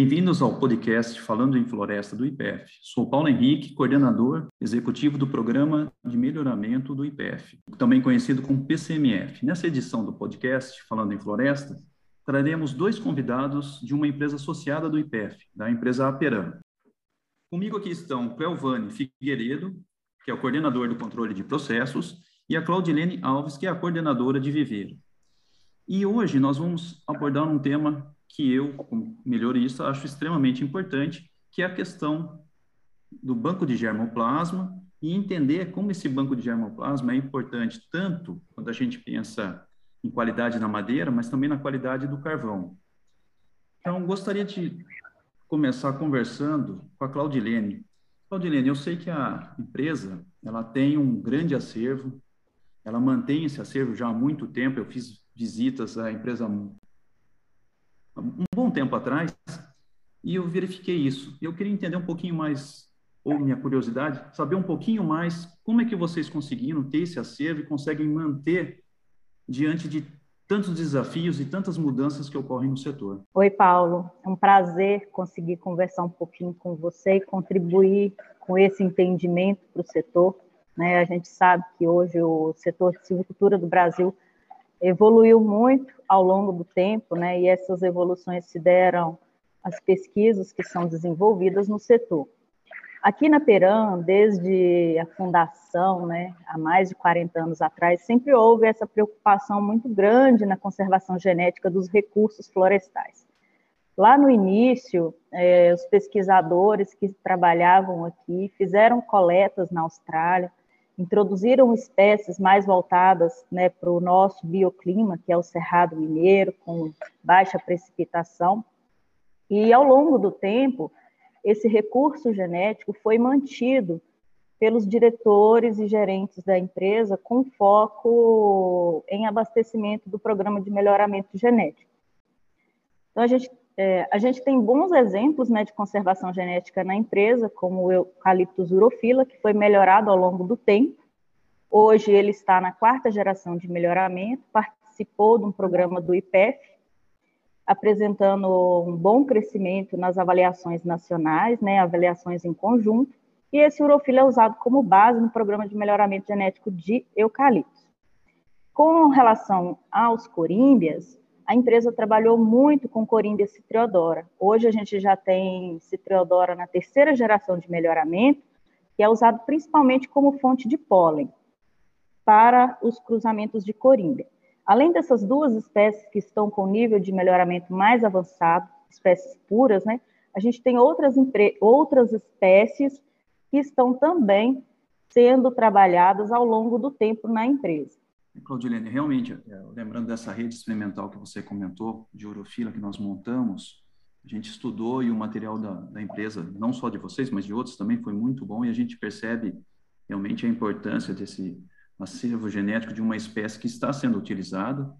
Bem-vindos ao podcast Falando em Floresta do IPF. Sou Paulo Henrique, coordenador executivo do Programa de Melhoramento do IPF, também conhecido como PCMF. Nessa edição do podcast Falando em Floresta, traremos dois convidados de uma empresa associada do IPF, da empresa Aperam. Comigo aqui estão Cleovane Figueiredo, que é o coordenador do controle de processos, e a Claudilene Alves, que é a coordenadora de viveiro. E hoje nós vamos abordar um tema que eu, como melhorista, acho extremamente importante, que é a questão do banco de germoplasma e entender como esse banco de germoplasma é importante tanto quando a gente pensa em qualidade na madeira, mas também na qualidade do carvão. Então, gostaria de começar conversando com a Claudilene. Claudilene, eu sei que a empresa ela tem um grande acervo, ela mantém esse acervo já há muito tempo. Eu fiz visitas à empresa um bom tempo atrás, e eu verifiquei isso. Eu queria entender um pouquinho mais, ou minha curiosidade, saber um pouquinho mais como é que vocês conseguiram ter esse acervo e conseguem manter diante de tantos desafios e tantas mudanças que ocorrem no setor. Oi, Paulo. É um prazer conseguir conversar um pouquinho com você e contribuir com esse entendimento para o setor. Né? A gente sabe que hoje o setor de silvicultura do Brasil evoluiu muito ao longo do tempo, né? E essas evoluções se deram às pesquisas que são desenvolvidas no setor. Aqui na Peram, desde a fundação, né, há mais de 40 anos atrás, sempre houve essa preocupação muito grande na conservação genética dos recursos florestais. Lá no início, eh, os pesquisadores que trabalhavam aqui fizeram coletas na Austrália, introduziram espécies mais voltadas né, para o nosso bioclima, que é o Cerrado Mineiro, com baixa precipitação. E ao longo do tempo, esse recurso genético foi mantido pelos diretores e gerentes da empresa com foco em abastecimento do programa de melhoramento genético. Então, a gente é, a gente tem bons exemplos né, de conservação genética na empresa, como o Eucalyptus urofila, que foi melhorado ao longo do tempo. Hoje ele está na quarta geração de melhoramento, participou de um programa do IPEF, apresentando um bom crescimento nas avaliações nacionais, né, avaliações em conjunto, e esse urofila é usado como base no programa de melhoramento genético de eucalipto. Com relação aos corímbias, a empresa trabalhou muito com Corímbia citriodora. Hoje a gente já tem citriodora na terceira geração de melhoramento, que é usado principalmente como fonte de pólen para os cruzamentos de Corímbia. Além dessas duas espécies que estão com nível de melhoramento mais avançado, espécies puras, né? A gente tem outras, outras espécies que estão também sendo trabalhadas ao longo do tempo na empresa. Claudilene, realmente, é, lembrando dessa rede experimental que você comentou, de urofila que nós montamos, a gente estudou e o material da, da, empresa, não só de vocês, mas de outros também, foi muito bom e a gente percebe realmente a importância desse acervo genético de uma espécie que está sendo utilizada,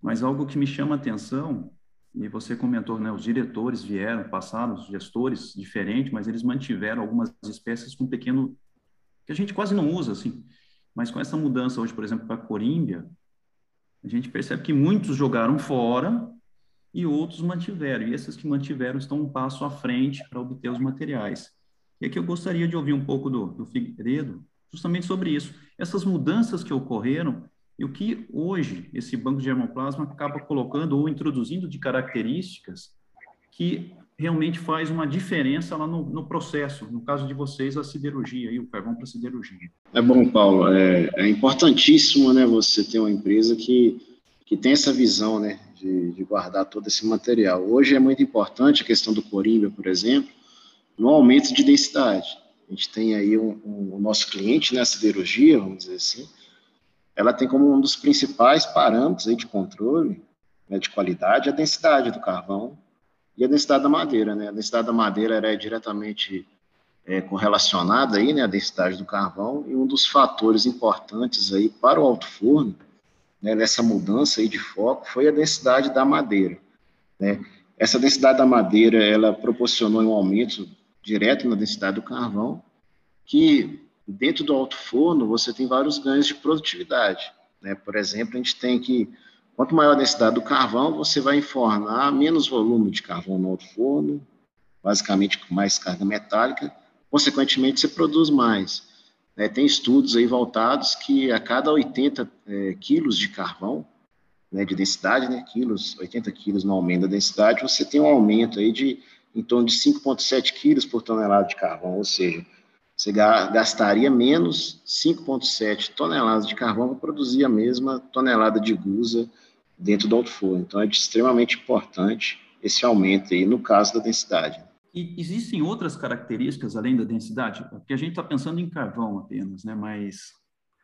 mas algo que me chama a atenção, e você comentou, né, os diretores vieram, passaram, os gestores diferentes, mas eles mantiveram algumas espécies com pequeno, que a gente quase não usa, assim, mas com essa mudança hoje, por exemplo, para a Corímbia, a gente percebe que muitos jogaram fora e outros mantiveram. E esses que mantiveram estão um passo à frente para obter os materiais. E aqui eu gostaria de ouvir um pouco do, do Figueiredo, justamente sobre isso. Essas mudanças que ocorreram e o que hoje esse banco de germoplasma acaba colocando ou introduzindo de características que realmente faz uma diferença lá no, no, processo, no caso de vocês, a siderurgia e o carvão para siderurgia. É bom, Paulo, é, é, importantíssimo, né, você ter uma empresa que, que tem essa visão, né, de, de, guardar todo esse material. Hoje é muito importante a questão do corímbia, por exemplo, no aumento de densidade. A gente tem aí um, um, o nosso cliente, né, siderurgia, vamos dizer assim, ela tem como um dos principais parâmetros aí de controle né, de qualidade a densidade do carvão e a densidade da madeira, né? A densidade da madeira era diretamente é, correlacionada aí, né, à densidade do carvão, e um dos fatores importantes aí para o alto forno, né, nessa mudança aí de foco, foi a densidade da madeira, né? Essa densidade da madeira, ela proporcionou um aumento direto na densidade do carvão, que dentro do alto forno você tem vários ganhos de produtividade, né? Por exemplo, a gente tem que quanto maior a densidade do carvão, você vai enfornar menos volume de carvão no alto forno, basicamente com mais carga metálica, consequentemente você produz mais. Né? Tem estudos aí voltados que a cada 80 é, quilos de carvão, né, de densidade, né, quilos, 80 quilos no aumento da densidade, você tem um aumento aí de em torno de 5,7 quilos por tonelada de carvão, ou seja, você gastaria menos 5,7 toneladas de carvão para produzir a mesma tonelada de gusa dentro do forno. Então, é extremamente importante esse aumento aí no caso da densidade. E existem outras características além da densidade? Porque a gente está pensando em carvão apenas, né? Mas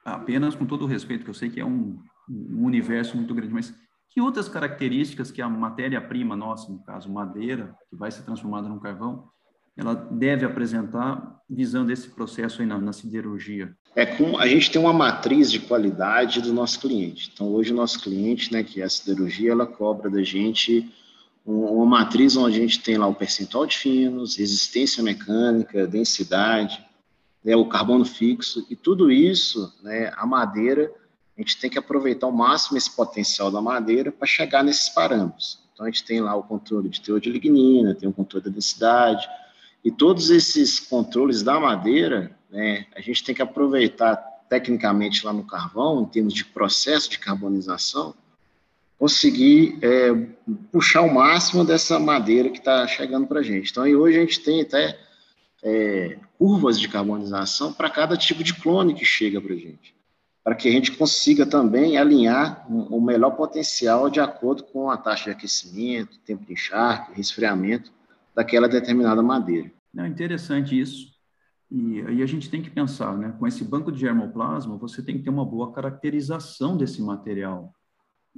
apenas com todo o respeito, que eu sei que é um, um universo muito grande, mas que outras características que a matéria-prima nossa, no caso madeira, que vai ser transformada num carvão, ela deve apresentar visando esse processo aí na, na siderurgia? É com a gente tem uma matriz de qualidade do nosso cliente. Então hoje o nosso cliente, né, que é a siderurgia, ela cobra da gente uma matriz onde a gente tem lá o percentual de finos, resistência mecânica, densidade, né, o carbono fixo, e tudo isso, né, a madeira, a gente tem que aproveitar ao máximo esse potencial da madeira para chegar nesses parâmetros. Então, a gente tem lá o controle de teor de lignina, tem o controle da densidade, e todos esses controles da madeira, né, a gente tem que aproveitar tecnicamente lá no carvão, em termos de processo de carbonização, conseguir é, puxar o máximo dessa madeira que está chegando para a gente. Então, hoje a gente tem até é, curvas de carbonização para cada tipo de clone que chega para a gente, para que a gente consiga também alinhar o melhor potencial de acordo com a taxa de aquecimento, tempo de encharque, resfriamento daquela determinada madeira. É interessante isso. E aí a gente tem que pensar, né? Com esse banco de germoplasma, você tem que ter uma boa caracterização desse material.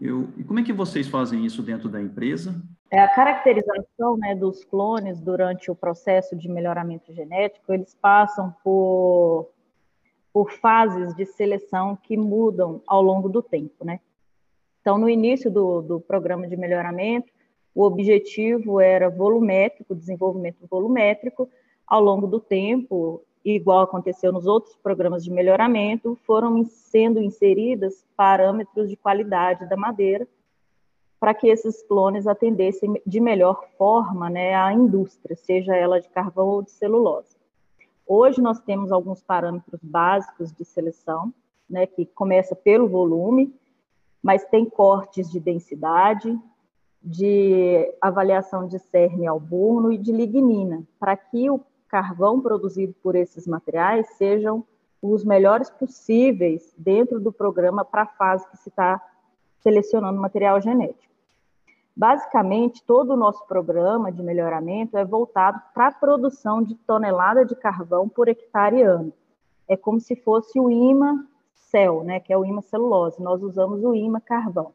Eu, e como é que vocês fazem isso dentro da empresa? É a caracterização né, dos clones durante o processo de melhoramento genético, eles passam por, por fases de seleção que mudam ao longo do tempo, né? Então, no início do, do programa de melhoramento, o objetivo era volumétrico, desenvolvimento volumétrico. Ao longo do tempo, igual aconteceu nos outros programas de melhoramento, foram sendo inseridas parâmetros de qualidade da madeira para que esses clones atendessem de melhor forma né, à indústria, seja ela de carvão ou de celulose. Hoje nós temos alguns parâmetros básicos de seleção, né, que começa pelo volume, mas tem cortes de densidade, de avaliação de cerne alburno e de lignina, para que o carvão produzido por esses materiais sejam os melhores possíveis dentro do programa para a fase que se está selecionando material genético. Basicamente, todo o nosso programa de melhoramento é voltado para a produção de tonelada de carvão por hectare ano. É como se fosse o IMA cel, né, que é o IMA celulose. Nós usamos o IMA carvão.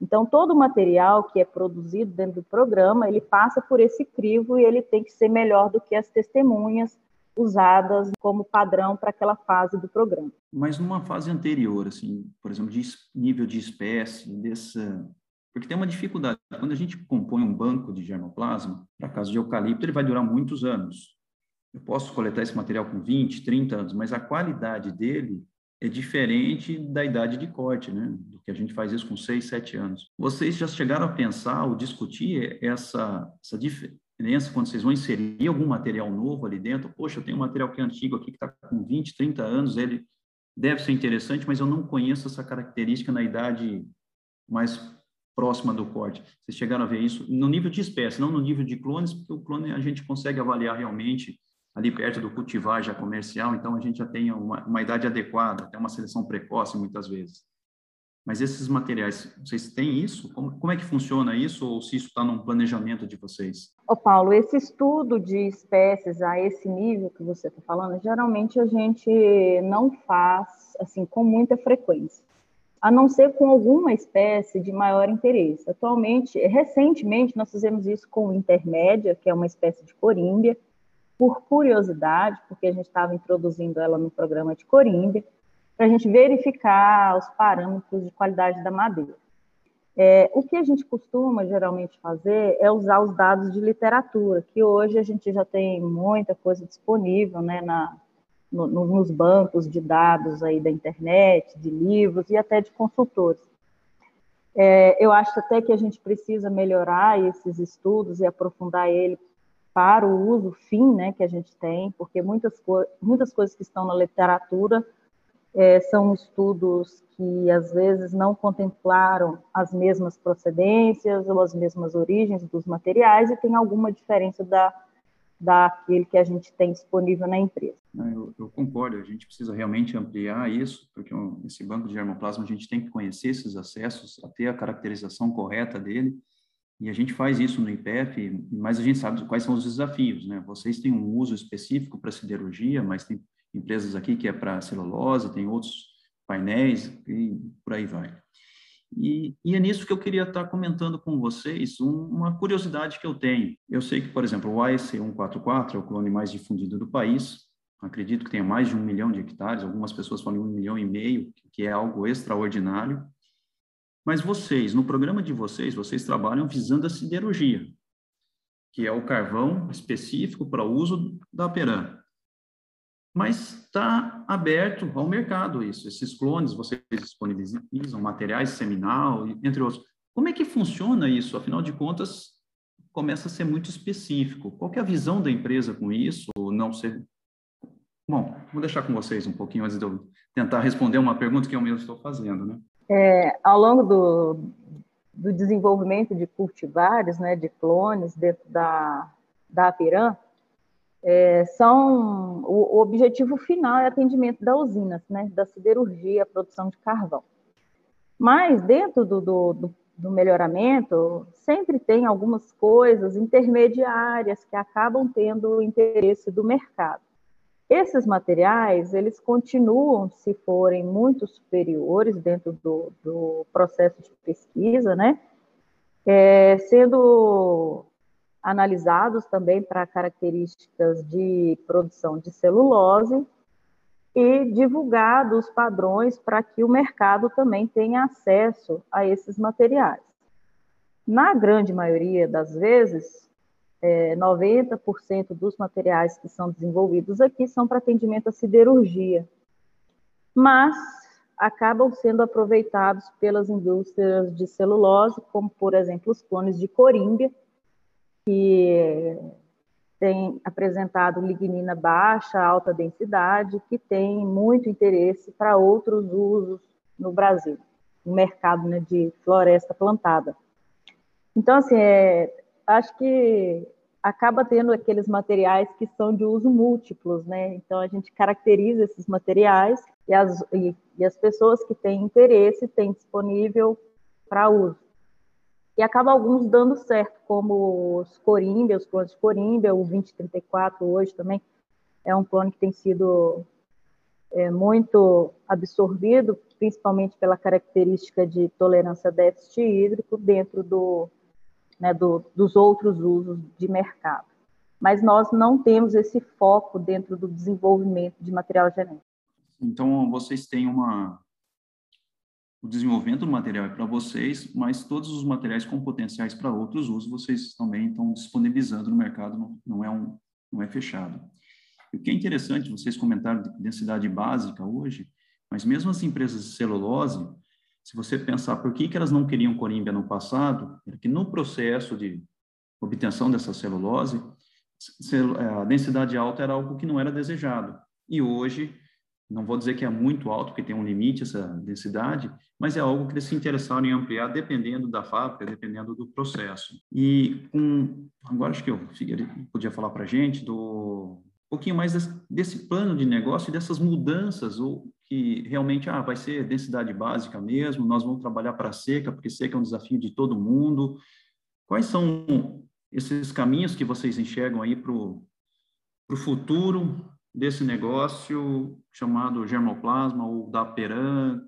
Então, todo o material que é produzido dentro do programa, ele passa por esse crivo e ele tem que ser melhor do que as testemunhas usadas como padrão para aquela fase do programa. Mas numa fase anterior, assim, por exemplo, de nível de espécie, dessa... Porque tem uma dificuldade. Quando a gente compõe um banco de germoplasma, para caso de eucalipto, ele vai durar muitos anos. Eu posso coletar esse material com 20, 30 anos, mas a qualidade dele é diferente da idade de corte, né? Do que a gente faz isso com 6, 7 anos. Vocês já chegaram a pensar ou discutir essa, essa diferença quando vocês vão inserir algum material novo ali dentro? Poxa, eu tenho um material que é antigo aqui, que está com 20, 30 anos, ele deve ser interessante, mas eu não conheço essa característica na idade mais próxima do corte. Vocês chegaram a ver isso no nível de espécie, não no nível de clones, porque o clone a gente consegue avaliar realmente ali perto do cultivar já comercial, então a gente já tem uma, uma idade adequada, até uma seleção precoce muitas vezes. Mas esses materiais, vocês têm isso? Como, como é que funciona isso? Ou se isso está num planejamento de vocês? Ô Paulo, esse estudo de espécies a esse nível que você está falando, geralmente a gente não faz assim com muita frequência. a não ser com alguma espécie de maior interesse. Atualmente, recentemente, nós fizemos isso com intermédia, que é uma espécie de corímbia, por curiosidade, porque a gente estava introduzindo ela no programa de corímbia, para a gente verificar os parâmetros de qualidade da madeira. É, o que a gente costuma geralmente fazer é usar os dados de literatura, que hoje a gente já tem muita coisa disponível né, na, no, nos bancos de dados aí da internet, de livros e até de consultores. É, eu acho até que a gente precisa melhorar esses estudos e aprofundar ele para o uso fim né, que a gente tem, porque muitas, co muitas coisas que estão na literatura é, são estudos que às vezes não contemplaram as mesmas procedências ou as mesmas origens dos materiais e tem alguma diferença da daquele que a gente tem disponível na empresa. Eu, eu, concordo, a gente precisa realmente ampliar isso, porque esse banco de germoplasma a gente tem que conhecer esses acessos, ter a caracterização correta dele, e a gente faz isso no IPF, mas a gente sabe quais são os desafios, né? Vocês têm um uso específico para siderurgia, mas tem empresas aqui que é para celulose, tem outros painéis e por aí vai. E, e, é nisso que eu queria estar comentando com vocês um, uma curiosidade que eu tenho. Eu sei que, por exemplo, o AEC144 é o clone mais difundido do país. Acredito que tenha mais de um milhão de hectares. Algumas pessoas falam um milhão e meio, que é algo extraordinário. Mas vocês, no programa de vocês, vocês trabalham visando a siderurgia, que é o carvão específico para o uso da Peran mas está aberto ao mercado isso. Esses clones vocês disponibilizam materiais seminal, entre outros. Como é que funciona isso? Afinal de contas, começa a ser muito específico. Qual é a visão da empresa com isso? Não ser. Bom, vou deixar com vocês um pouquinho antes de eu tentar responder uma pergunta que eu mesmo estou fazendo, né? É, ao longo do, do desenvolvimento de cultivares, né, de clones dentro da, da Apiram, é, são o, o, objetivo final é atendimento da usina, né, da siderurgia, produção de carvão. Mas dentro do, do, do, do melhoramento sempre tem algumas coisas intermediárias que acabam tendo o interesse do mercado. Esses materiais, eles continuam, se forem muito superiores dentro do, do processo de pesquisa, né, é, sendo analisados também para características de produção de celulose e divulgados padrões para que o mercado também tenha acesso a esses materiais. Na grande maioria das vezes, é, 90% dos materiais que são desenvolvidos aqui são para atendimento à siderurgia, mas acabam sendo aproveitados pelas indústrias de celulose, como, por exemplo, os clones de corímbia, que tem apresentado lignina baixa, alta densidade, que tem muito interesse para outros usos no Brasil, no mercado né, de floresta plantada. Então, assim, é, acho que acaba tendo aqueles materiais que são de uso múltiplos, né? Então, a gente caracteriza esses materiais e as, e, e as pessoas que têm interesse têm disponível para uso e acaba alguns dando certo, como os Corimba, os clones de Corimba, o 2034 hoje também é um clone que tem sido é, muito absorvido, principalmente pela característica de tolerância a déficit hídrico dentro do, né, do, dos outros usos de mercado. Mas nós não temos esse foco dentro do desenvolvimento de material genético. Então, vocês têm uma, o desenvolvimento do material é para vocês, mas todos os materiais com potenciais para outros usos vocês também estão disponibilizando no mercado, não, é, um, não é fechado. o que é interessante, vocês comentaram de densidade básica hoje, mas mesmo as empresas de celulose, se você pensar por que, que elas não queriam corímbia no passado, era que no processo de obtenção dessa celulose, a densidade alta era algo que não era desejado. E hoje, não vou dizer que é muito alto, porque tem um limite essa densidade, mas é algo que eles se interessaram em ampliar dependendo da fábrica, dependendo do processo. E com, agora acho que eu podia falar para a gente do um pouquinho mais desse, desse, plano de negócio e dessas mudanças, ou que realmente ah, vai ser densidade básica mesmo, nós vamos trabalhar para seca, porque seca é um desafio de todo mundo. Quais são esses caminhos que vocês enxergam aí para o futuro desse negócio chamado germoplasma ou da Peran?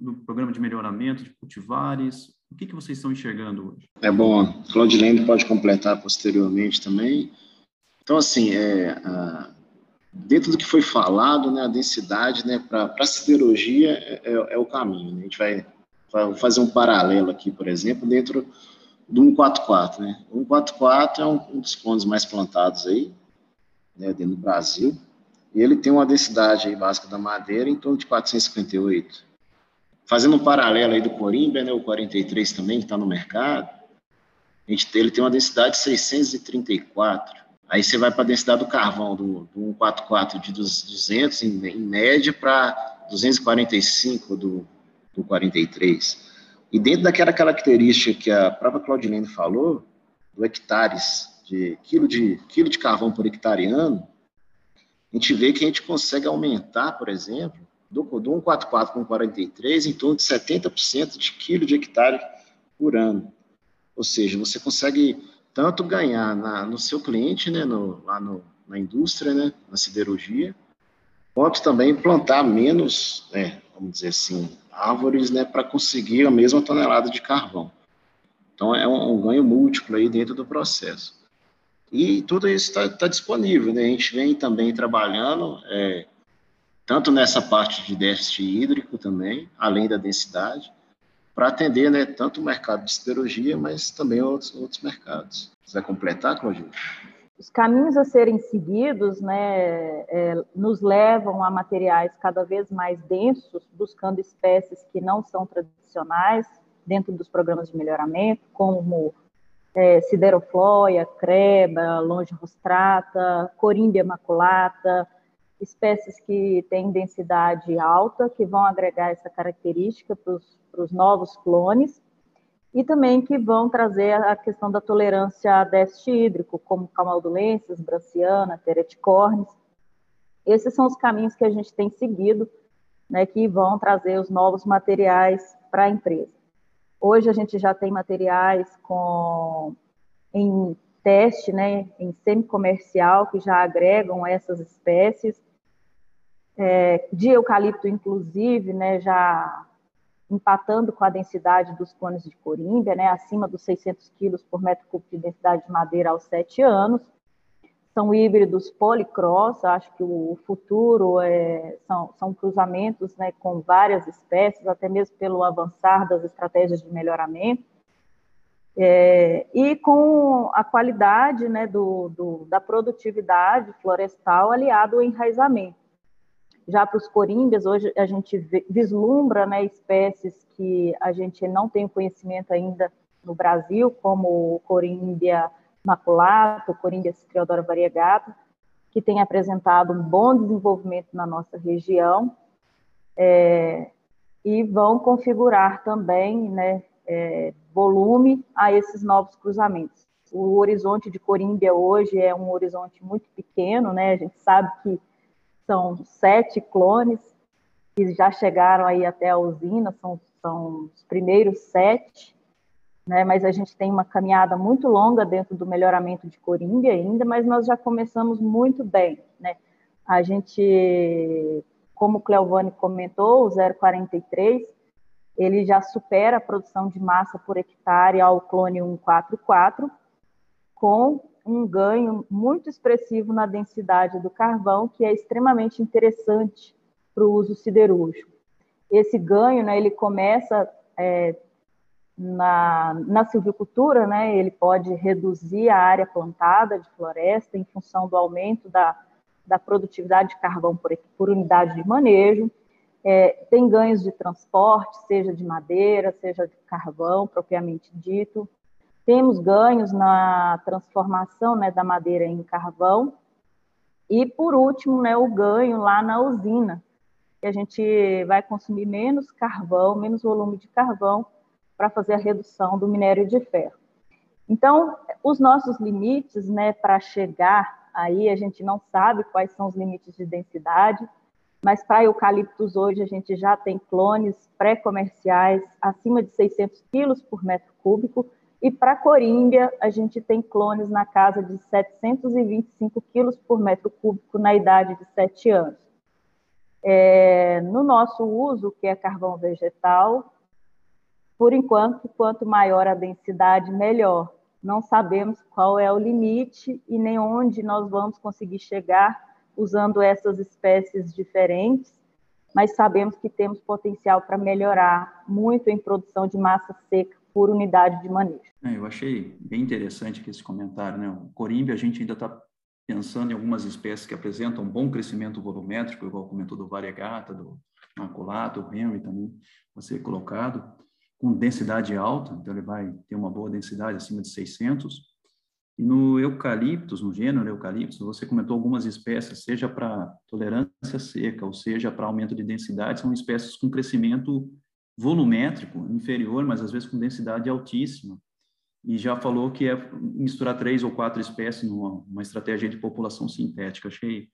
do programa de melhoramento de cultivares? O que, que vocês estão enxergando hoje? É bom, Claudilene pode completar posteriormente também. Então, assim, é, dentro do que foi falado, né, a densidade né, para a siderurgia é, é, é, o caminho. Né? A gente vai, vai, fazer um paralelo aqui, por exemplo, dentro do 144. Né? O 144 é um, um dos clones mais plantados aí, né, dentro do Brasil, e ele tem uma densidade aí básica da madeira em torno de 458. Fazendo um paralelo aí do Corimba, né, o 43 também, que está no mercado, a gente, ele tem uma densidade de 634. Aí você vai para a densidade do carvão, do, do 144 de 200 em, em média para 245 do, do 43. E dentro daquela característica que a própria Claudilene falou, do hectares, de quilo de, quilo de carvão por hectare ano, a gente vê que a gente consegue aumentar, por exemplo, do, do 144 com 43 em torno de 70% de quilo de hectare por ano. Ou seja, você consegue tanto ganhar na, no seu cliente, né, no, lá no, na indústria, né, na siderurgia, quanto também plantar menos, né, vamos dizer assim, árvores, né, para conseguir a mesma tonelada de carvão. Então é um, um, ganho múltiplo aí dentro do processo. E tudo isso está tá disponível, né? A gente vem também trabalhando é, tanto nessa parte de déficit hídrico também, além da densidade, para atender né, tanto o mercado de siderurgia, mas também outros, outros mercados. Vai completar, Claudinho? Os caminhos a serem seguidos né, é, nos levam a materiais cada vez mais densos, buscando espécies que não são tradicionais dentro dos programas de melhoramento, como é, creba, longirostrata, corimbia maculata, espécies que têm densidade alta, que vão agregar essa característica para os novos clones, e também que vão trazer a questão da tolerância a déficit hídrico, como camaldulências, branciana, tereticornes. Esses são os caminhos que a gente tem seguido, né, que vão trazer os novos materiais para a empresa. Hoje a gente já tem materiais com em teste, né, em semi-comercial, que já agregam essas espécies. É, de eucalipto, inclusive, né, já empatando com a densidade dos clones de corímbia, né, acima dos 600 quilos por metro cúbico de densidade de madeira aos 7 anos. São híbridos policross, acho que o futuro é, são, são cruzamentos né, com várias espécies, até mesmo pelo avançar das estratégias de melhoramento. É, e com a qualidade né, do, do, da produtividade florestal aliado ao enraizamento. Já para os corímbias, hoje a gente vislumbra né, espécies que a gente não tem conhecimento ainda no Brasil, como o corímbia maculato, corímbia citriodora variegata, que tem apresentado um bom desenvolvimento na nossa região, é, e vão configurar também né, é, volume a esses novos cruzamentos. O horizonte de Corímbia hoje é um horizonte muito pequeno, né? A gente sabe que são sete clones que já chegaram aí até a usina, são, são os primeiros sete, né? Mas a gente tem uma caminhada muito longa dentro do melhoramento de Corímbia ainda, mas nós já começamos muito bem, né? A gente, como o Cleovane comentou, o 043 ele já supera a produção de massa por hectare ao clone 144, com um ganho muito expressivo na densidade do carvão, que é extremamente interessante para o uso siderúrgico. Esse ganho, né, ele começa é, na, na silvicultura, né, ele pode reduzir a área plantada de floresta em função do aumento da, da produtividade de carvão por, por unidade de manejo, é, tem ganhos de transporte, seja de madeira, seja de carvão, propriamente dito. Temos ganhos na transformação né, da madeira em carvão. E, por último, né, o ganho lá na usina, que a gente vai consumir menos carvão, menos volume de carvão, para fazer a redução do minério de ferro. Então, os nossos limites né, para chegar aí, a gente não sabe quais são os limites de densidade, mas para eucaliptos hoje a gente já tem clones pré-comerciais acima de 600 quilos por metro cúbico, e para corímbia a gente tem clones na casa de 725 quilos por metro cúbico na idade de 7 anos. É, no nosso uso, que é carvão vegetal, por enquanto, quanto maior a densidade, melhor. Não sabemos qual é o limite e nem onde nós vamos conseguir chegar usando essas espécies diferentes, mas sabemos que temos potencial para melhorar muito em produção de massa seca por unidade de manejo. É, eu achei bem interessante esse comentário. Né? O corimbe, a gente ainda está pensando em algumas espécies que apresentam um bom crescimento volumétrico, igual comentou do variegata, do maculato, do Henry também, você colocado, com densidade alta, então ele vai ter uma boa densidade acima de 600. E no eucaliptus, no gênero eucaliptus, você comentou algumas espécies, seja para tolerância seca, ou seja para aumento de densidade, são espécies com crescimento volumétrico inferior, mas às vezes com densidade altíssima e já falou que é misturar três ou quatro espécies numa uma estratégia de população sintética. Achei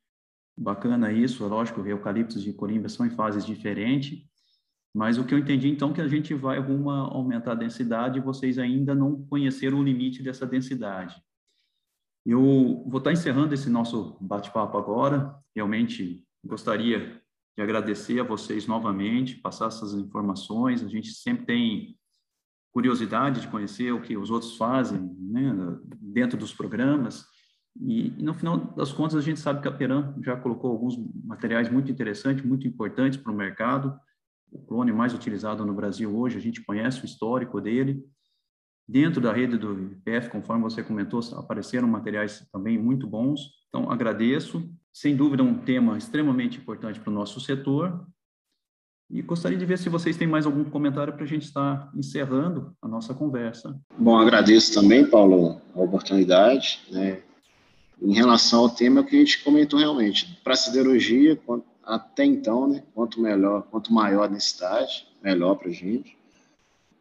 bacana isso, é lógico, eucaliptos e corimba são em fases diferentes, mas o que eu entendi então é que a gente vai alguma aumentar a densidade e vocês ainda não conheceram o limite dessa densidade. Eu vou estar encerrando esse nosso bate-papo agora. Realmente gostaria de agradecer a vocês novamente, passar essas informações. A gente sempre tem curiosidade de conhecer o que os outros fazem né, dentro dos programas. E, e, no final das contas, a gente sabe que a Peran já colocou alguns materiais muito interessantes, muito importantes para o mercado. O clone mais utilizado no Brasil hoje, a gente conhece o histórico dele. Dentro da rede do IPF, conforme você comentou, apareceram materiais também muito bons. Então, agradeço. Sem dúvida, um tema extremamente importante para o nosso setor. E gostaria de ver se vocês têm mais algum comentário para a gente estar encerrando a nossa conversa. Bom, agradeço também, Paulo, a oportunidade. Né? Em relação ao tema que a gente comentou realmente, para a siderurgia, até então, né, quanto melhor, quanto maior a necessidade, melhor para a gente.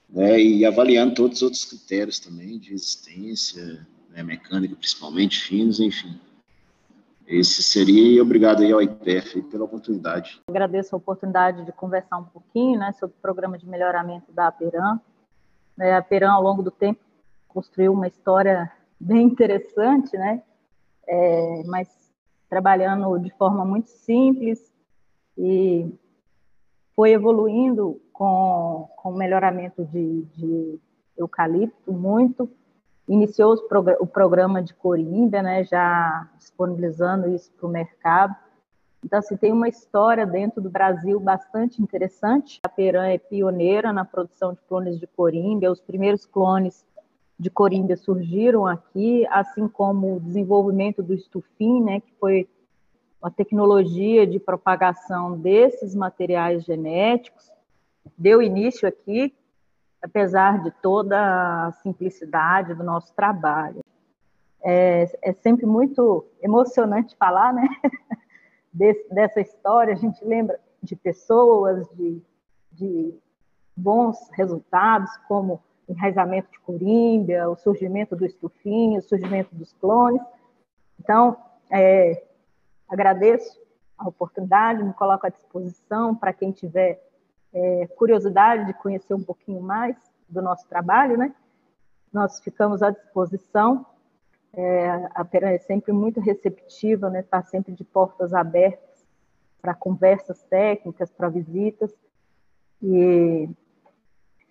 Né, e avaliando todos os outros critérios também, de resistência, né, mecânica principalmente, finos, enfim. Esse seria, e obrigado aí ao IPF pela oportunidade. Agradeço a oportunidade de conversar um pouquinho né, sobre o programa de melhoramento da Aperam. É, a Aperam, ao longo do tempo, construiu uma história bem interessante, né? É, mas trabalhando de forma muito simples e foi evoluindo com, com melhoramento de, de eucalipto muito iniciou o programa de Coringa, né, já disponibilizando isso para o mercado. Então, assim, tem uma história dentro do Brasil bastante interessante. A Peran é pioneira na produção de clones de corimba. Os primeiros clones de corimba surgiram aqui, assim como o desenvolvimento do estufim, né, que foi a tecnologia de propagação desses materiais genéticos, deu início aqui apesar de toda a simplicidade do nosso trabalho. É, é sempre muito emocionante falar, né? Desse, dessa história, a gente lembra de pessoas, de, de bons resultados, como enraizamento de corímbia, o surgimento do estufinho, o surgimento dos clones. Então, é, agradeço a oportunidade, me coloco à disposição para quem tiver é, curiosidade de conhecer um pouquinho mais do nosso trabalho, né? Nós ficamos à disposição. É, a Pera é sempre muito receptiva, né? Está sempre de portas abertas para conversas técnicas, para visitas. E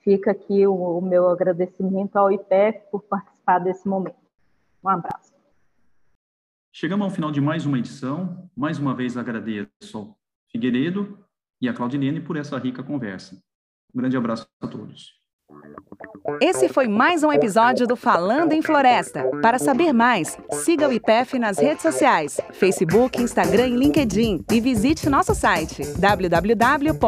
fica aqui o, o meu agradecimento ao IPF por participar desse momento. Um abraço. Chegamos ao final de mais uma edição. Mais uma vez agradeço ao Figueiredo e a Claudilene por essa rica conversa. Um grande abraço a todos. Esse foi mais um episódio do Falando em Floresta. Para saber mais, siga o IPEF nas redes sociais, Facebook, Instagram e LinkedIn e visite nosso site www.ipef.br.